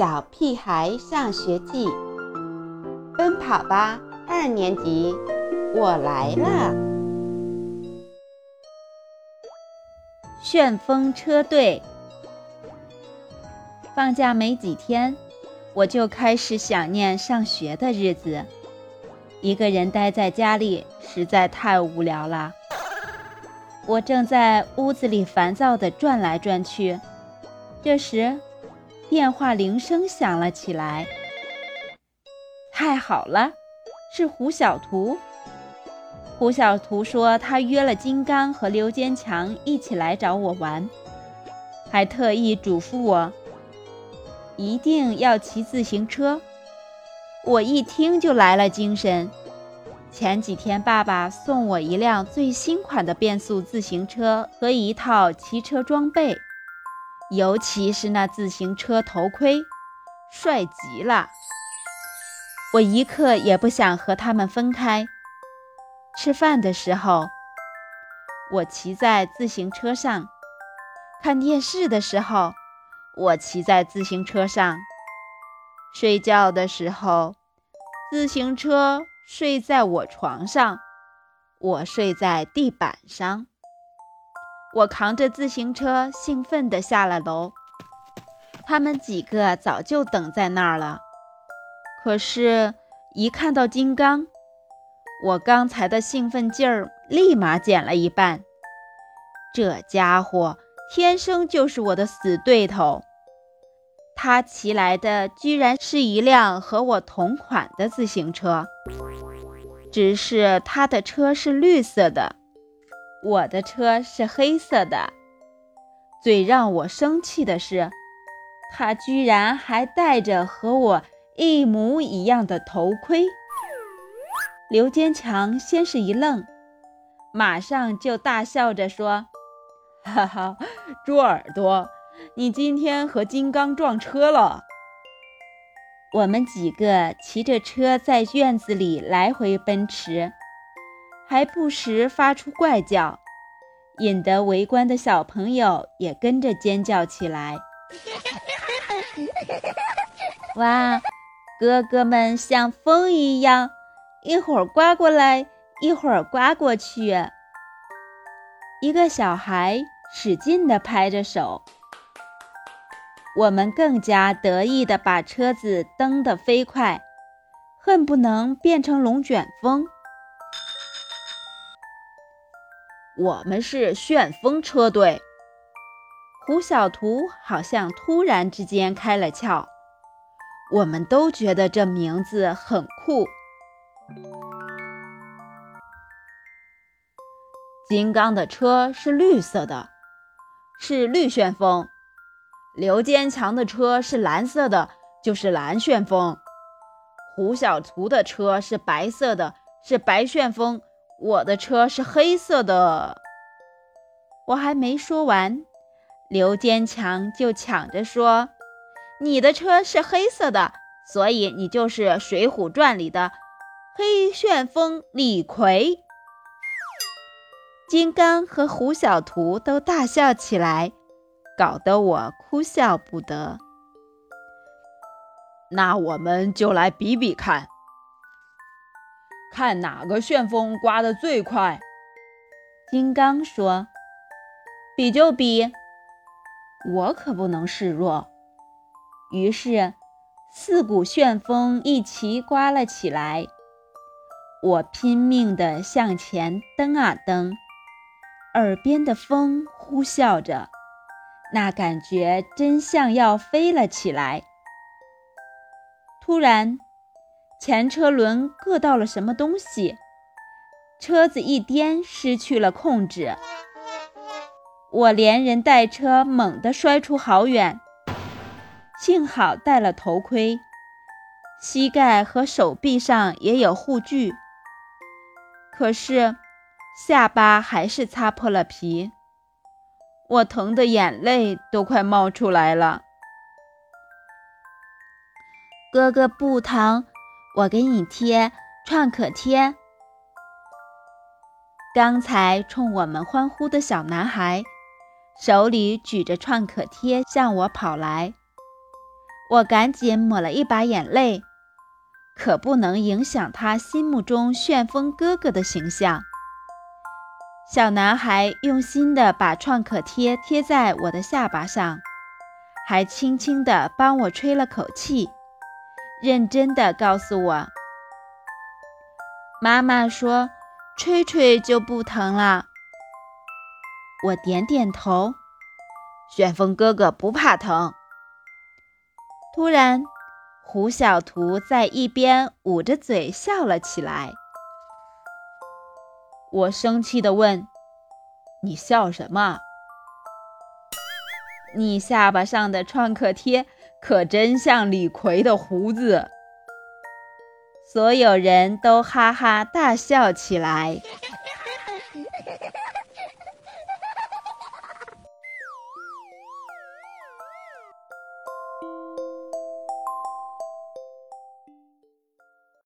小屁孩上学记》，奔跑吧二年级，我来了！旋风车队。放假没几天，我就开始想念上学的日子。一个人待在家里实在太无聊了。我正在屋子里烦躁地转来转去，这时，电话铃声响了起来。太好了，是胡小图。胡小图说他约了金刚和刘坚强一起来找我玩，还特意嘱咐我一定要骑自行车。我一听就来了精神。前几天，爸爸送我一辆最新款的变速自行车和一套骑车装备，尤其是那自行车头盔，帅极了。我一刻也不想和他们分开。吃饭的时候，我骑在自行车上；看电视的时候，我骑在自行车上；睡觉的时候，自行车。睡在我床上，我睡在地板上。我扛着自行车，兴奋地下了楼。他们几个早就等在那儿了。可是，一看到金刚，我刚才的兴奋劲儿立马减了一半。这家伙天生就是我的死对头。他骑来的居然是一辆和我同款的自行车。只是他的车是绿色的，我的车是黑色的。最让我生气的是，他居然还戴着和我一模一样的头盔。刘坚强先是一愣，马上就大笑着说：“ 哈哈，猪耳朵，你今天和金刚撞车了。”我们几个骑着车在院子里来回奔驰，还不时发出怪叫，引得围观的小朋友也跟着尖叫起来。哇，哥哥们像风一样，一会儿刮过来，一会儿刮过去。一个小孩使劲地拍着手。我们更加得意地把车子蹬得飞快，恨不能变成龙卷风。我们是旋风车队。胡小图好像突然之间开了窍，我们都觉得这名字很酷。金刚的车是绿色的，是绿旋风。刘坚强的车是蓝色的，就是蓝旋风；胡小图的车是白色的，是白旋风。我的车是黑色的。我还没说完，刘坚强就抢着说：“你的车是黑色的，所以你就是《水浒传》里的黑旋风李逵。”金刚和胡小图都大笑起来。搞得我哭笑不得。那我们就来比比看，看哪个旋风刮得最快。金刚说：“比就比，我可不能示弱。”于是，四股旋风一齐刮了起来。我拼命地向前蹬啊蹬，耳边的风呼啸着。那感觉真像要飞了起来。突然，前车轮硌到了什么东西，车子一颠，失去了控制。我连人带车猛地摔出好远，幸好戴了头盔，膝盖和手臂上也有护具，可是下巴还是擦破了皮。我疼的眼泪都快冒出来了。哥哥不疼，我给你贴创可贴。刚才冲我们欢呼的小男孩，手里举着创可贴向我跑来。我赶紧抹了一把眼泪，可不能影响他心目中旋风哥哥的形象。小男孩用心地把创可贴贴在我的下巴上，还轻轻地帮我吹了口气，认真地告诉我：“妈妈说，吹吹就不疼了。”我点点头。旋风哥哥不怕疼。突然，胡小图在一边捂着嘴笑了起来。我生气地问：“你笑什么？你下巴上的创可贴可真像李逵的胡子。所有人都哈哈大笑起来。